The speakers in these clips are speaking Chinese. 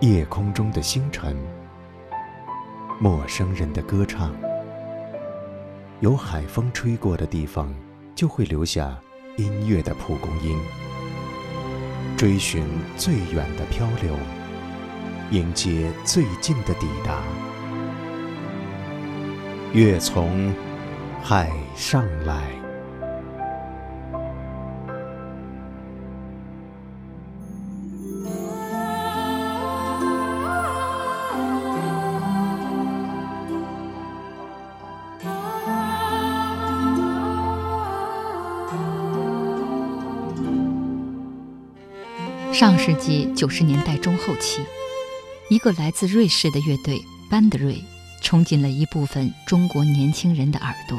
夜空中的星辰，陌生人的歌唱。有海风吹过的地方，就会留下音乐的蒲公英。追寻最远的漂流，迎接最近的抵达。月从海上来。上世纪九十年代中后期，一个来自瑞士的乐队班德瑞冲进了一部分中国年轻人的耳朵，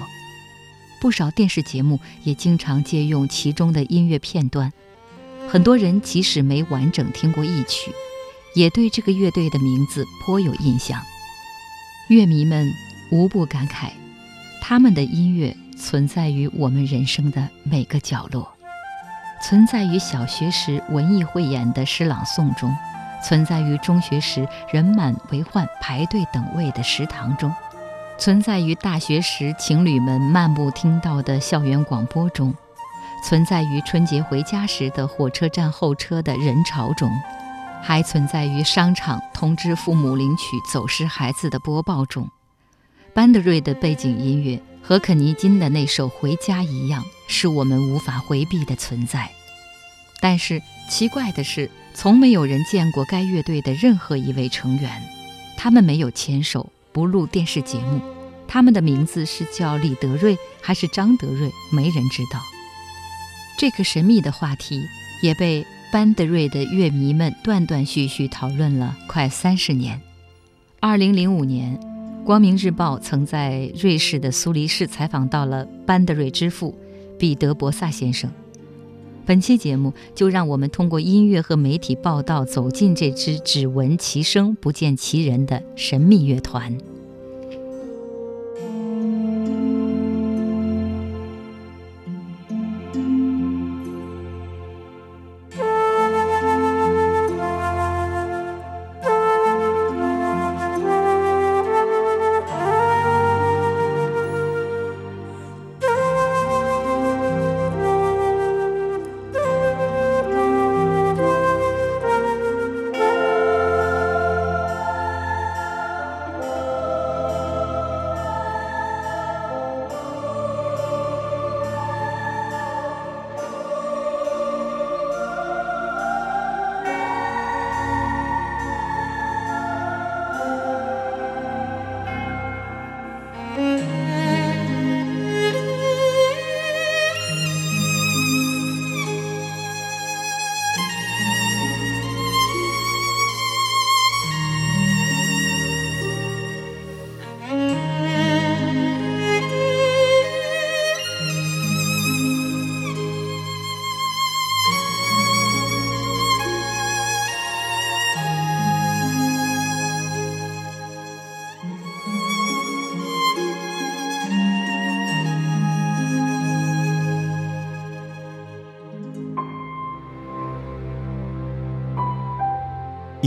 不少电视节目也经常借用其中的音乐片段。很多人即使没完整听过一曲，也对这个乐队的名字颇有印象。乐迷们无不感慨，他们的音乐存在于我们人生的每个角落。存在于小学时文艺汇演的诗朗诵中，存在于中学时人满为患排队等位的食堂中，存在于大学时情侣们漫步听到的校园广播中，存在于春节回家时的火车站候车的人潮中，还存在于商场通知父母领取走失孩子的播报中。班德瑞的背景音乐。和肯尼金的那首《回家》一样，是我们无法回避的存在。但是奇怪的是，从没有人见过该乐队的任何一位成员。他们没有牵手，不录电视节目。他们的名字是叫李德瑞还是张德瑞，没人知道。这个神秘的话题也被班德瑞的乐迷们断断续续讨论了快三十年。二零零五年。《光明日报》曾在瑞士的苏黎世采访到了班德瑞之父彼得·博萨先生。本期节目就让我们通过音乐和媒体报道，走进这支只闻其声不见其人的神秘乐团。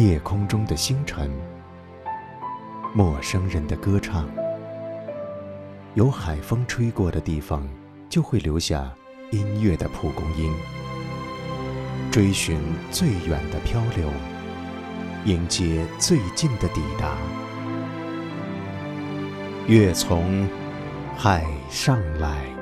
夜空中的星辰，陌生人的歌唱。有海风吹过的地方，就会留下音乐的蒲公英。追寻最远的漂流，迎接最近的抵达。月从海上来。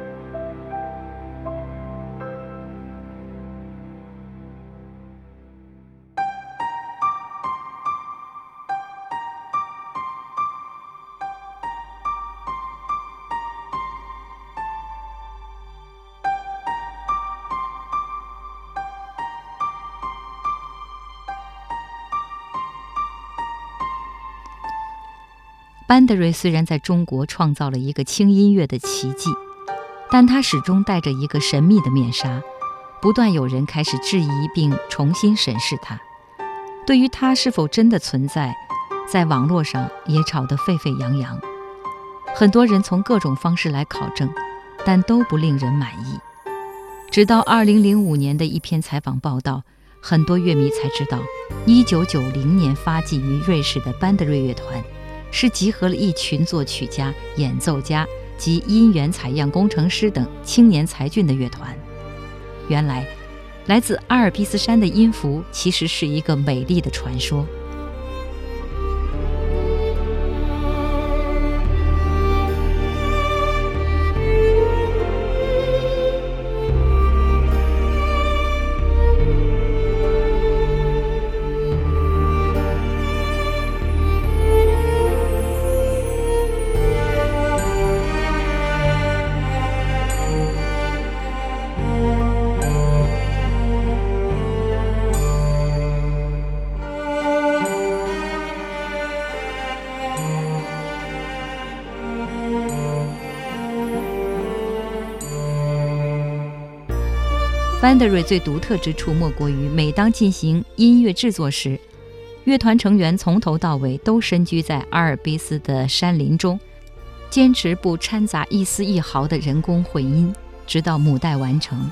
班德瑞虽然在中国创造了一个轻音乐的奇迹，但他始终戴着一个神秘的面纱，不断有人开始质疑并重新审视他。对于他是否真的存在，在网络上也吵得沸沸扬扬。很多人从各种方式来考证，但都不令人满意。直到2005年的一篇采访报道，很多乐迷才知道，1990年发迹于瑞士的班德瑞乐团，是集合了一群作曲家、演奏家及音源采样工程师等青年才俊的乐团。原来，来自阿尔卑斯山的音符其实是一个美丽的传说。班德瑞最独特之处莫过于，每当进行音乐制作时，乐团成员从头到尾都身居在阿尔卑斯的山林中，坚持不掺杂一丝一毫的人工混音，直到母带完成。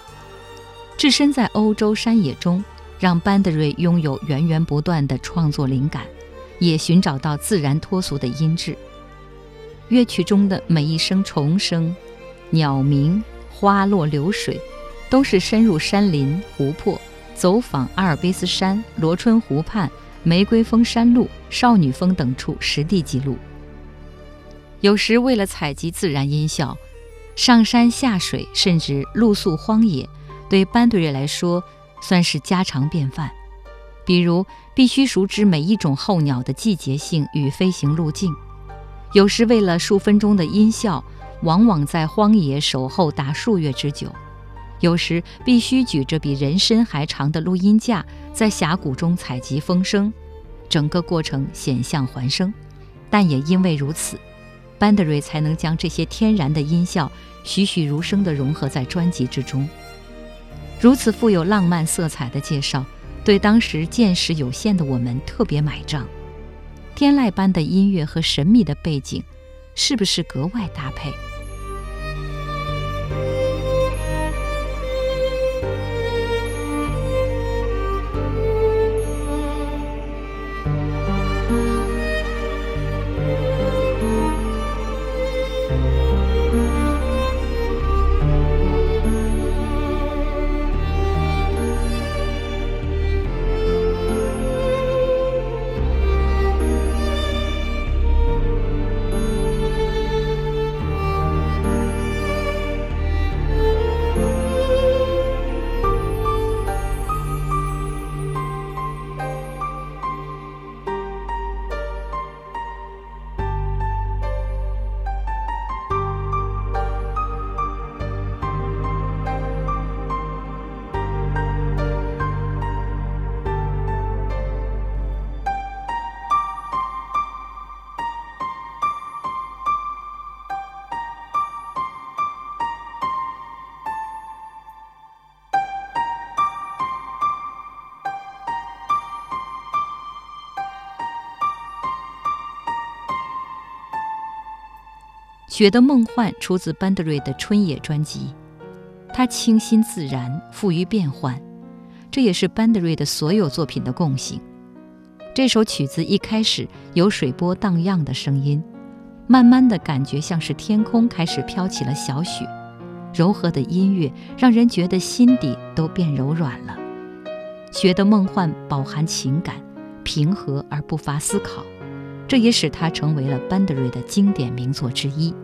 置身在欧洲山野中，让班德瑞拥有源源不断的创作灵感，也寻找到自然脱俗的音质。乐曲中的每一声虫声、鸟鸣、花落流水。都是深入山林、湖泊，走访阿尔卑斯山、罗春湖畔、玫瑰峰山路、少女峰等处实地记录。有时为了采集自然音效，上山下水，甚至露宿荒野，对班德瑞来说算是家常便饭。比如，必须熟知每一种候鸟的季节性与飞行路径。有时为了数分钟的音效，往往在荒野守候达数月之久。有时必须举着比人身还长的录音架，在峡谷中采集风声，整个过程险象环生。但也因为如此，班德瑞才能将这些天然的音效栩栩如生地融合在专辑之中。如此富有浪漫色彩的介绍，对当时见识有限的我们特别买账。天籁般的音乐和神秘的背景，是不是格外搭配？《雪的梦幻》出自班德瑞的《春野》专辑，它清新自然，富于变幻，这也是班德瑞的所有作品的共性。这首曲子一开始有水波荡漾的声音，慢慢的感觉像是天空开始飘起了小雪，柔和的音乐让人觉得心底都变柔软了。《雪的梦幻》饱含情感，平和而不乏思考，这也使它成为了班德瑞的经典名作之一。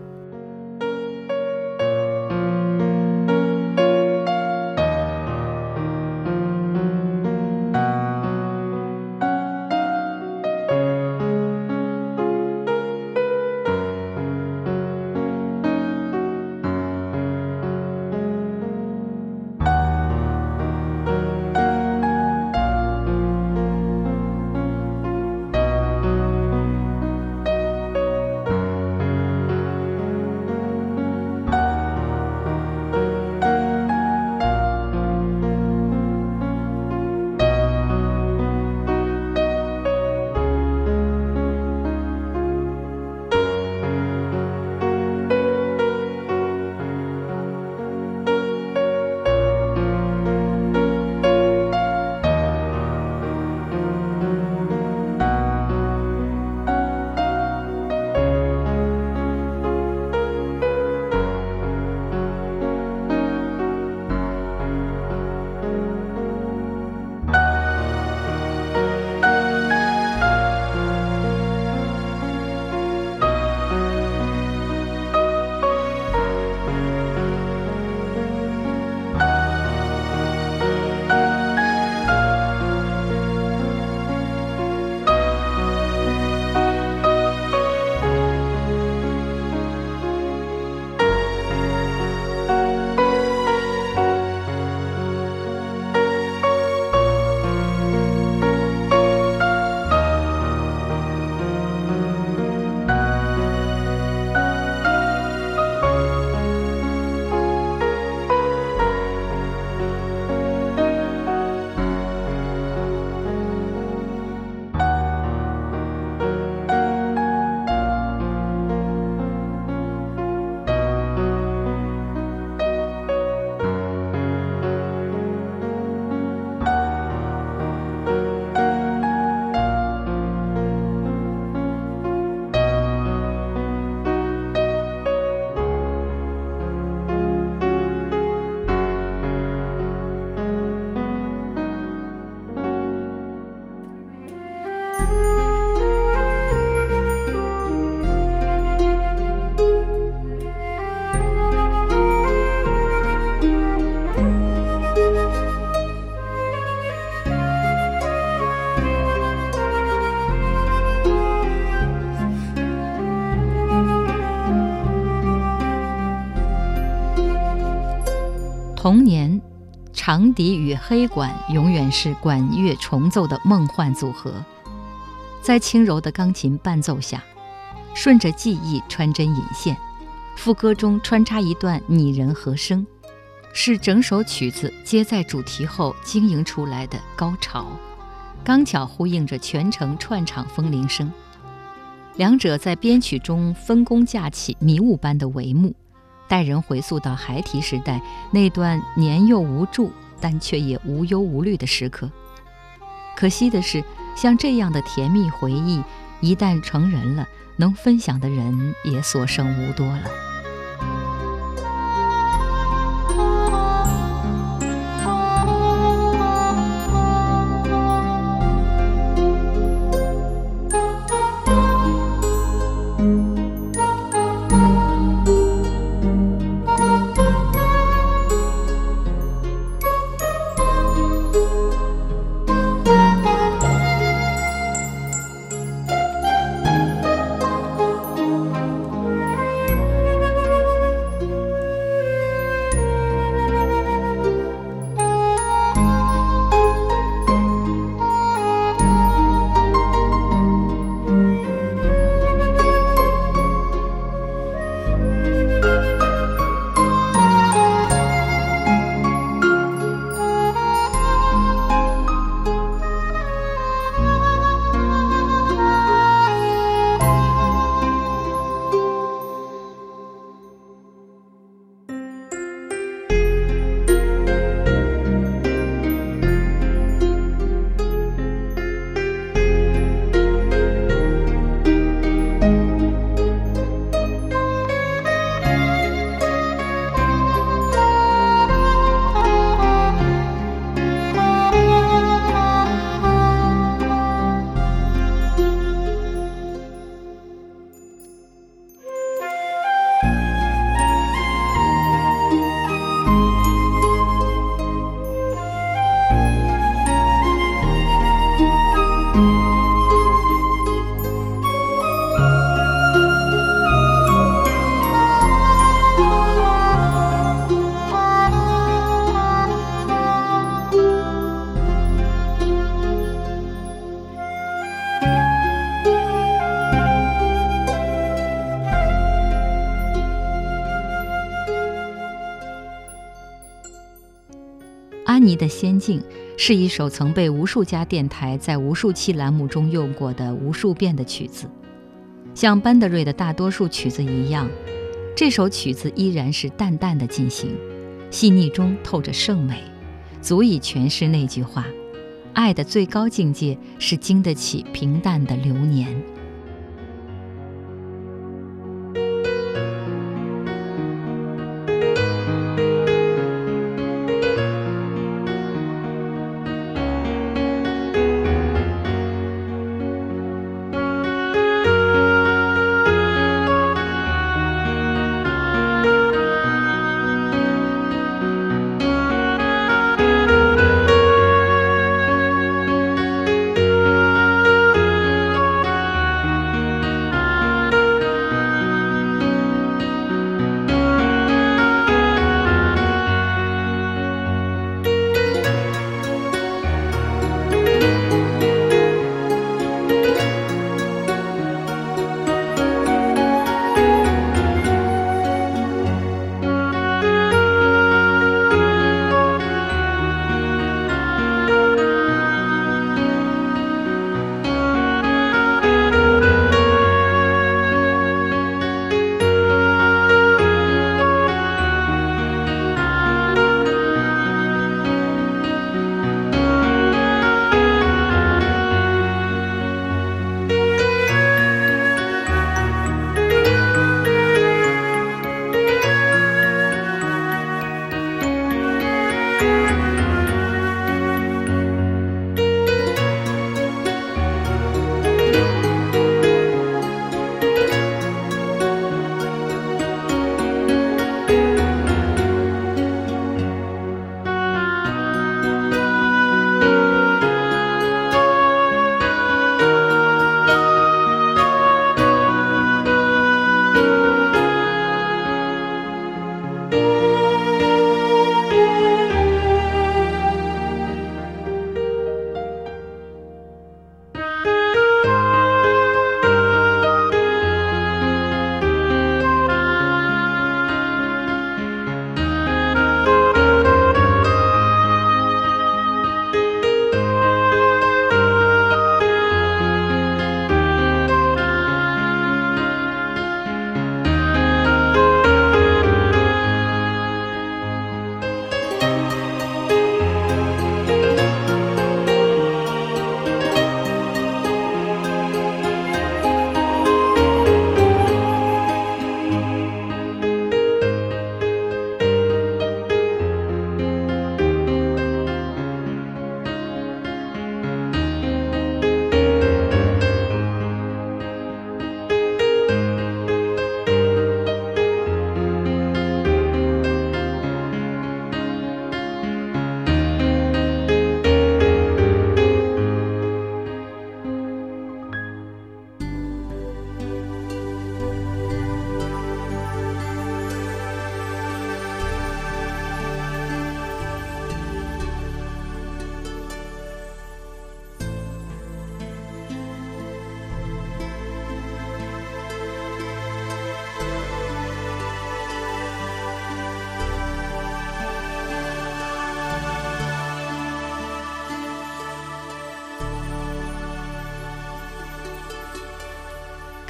童年，长笛与黑管永远是管乐重奏的梦幻组合，在轻柔的钢琴伴奏下，顺着记忆穿针引线，副歌中穿插一段拟人和声，是整首曲子接在主题后经营出来的高潮，刚巧呼应着全程串场风铃声。两者在编曲中分工架起迷雾般的帷幕，带人回溯到孩提时代那段年幼无助但却也无忧无虑的时刻。可惜的是，像这样的甜蜜回忆，一旦成人了，能分享的人也所剩无多了。妮的仙境是一首曾被无数家电台在无数期栏目中用过的无数遍的曲子，像班德瑞的大多数曲子一样，这首曲子依然是淡淡的进行，细腻中透着圣美，足以诠释那句话：爱的最高境界是经得起平淡的流年。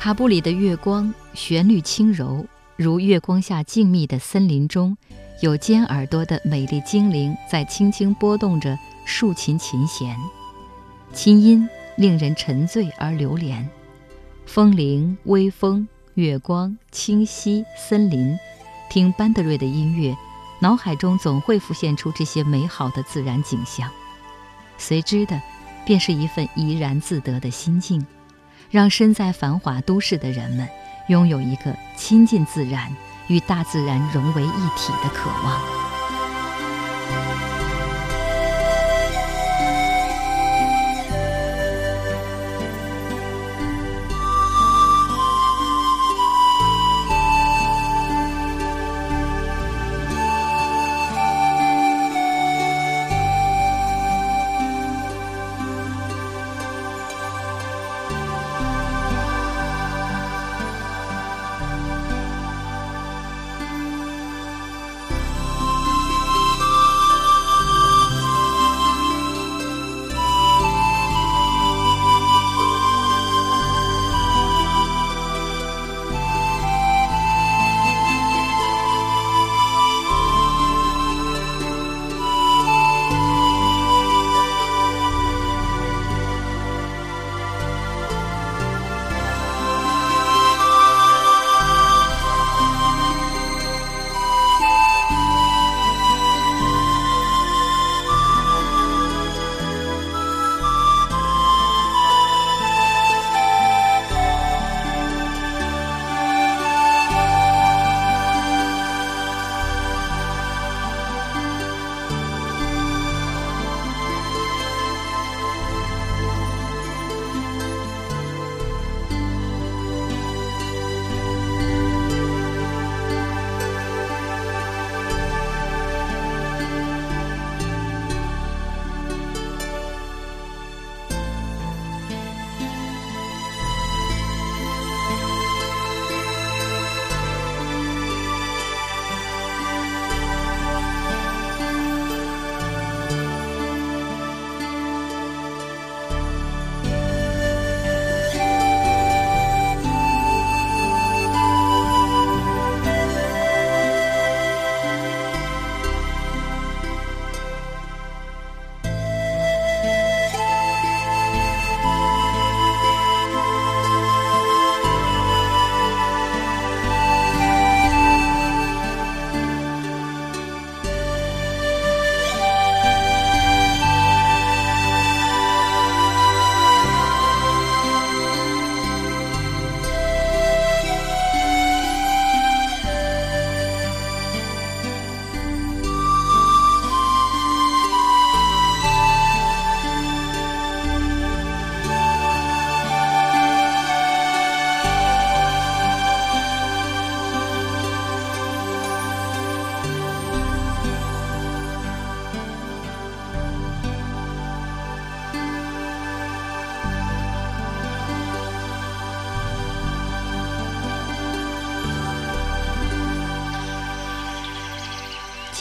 卡布里的月光，旋律轻柔，如月光下静谧的森林中，有尖耳朵的美丽精灵在轻轻拨动着竖琴琴弦，琴音令人沉醉而流连。风铃、微风、月光、清溪、森林，听班德瑞的音乐，脑海中总会浮现出这些美好的自然景象，随之的，便是一份怡然自得的心境。让身在繁华都市的人们拥有一个亲近自然、与大自然融为一体的渴望。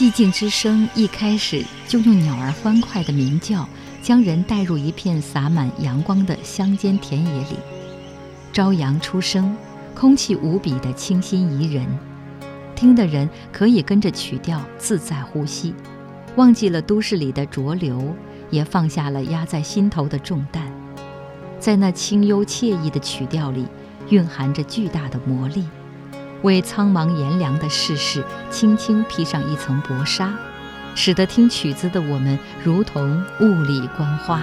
寂静之声一开始就用鸟儿欢快的鸣叫，将人带入一片洒满阳光的乡间田野里。朝阳初升，空气无比的清新宜人，听的人可以跟着曲调自在呼吸，忘记了都市里的浊流，也放下了压在心头的重担。在那清幽惬意的曲调里，蕴含着巨大的魔力。为苍茫炎凉的世事轻轻披上一层薄纱，使得听曲子的我们如同雾里观花。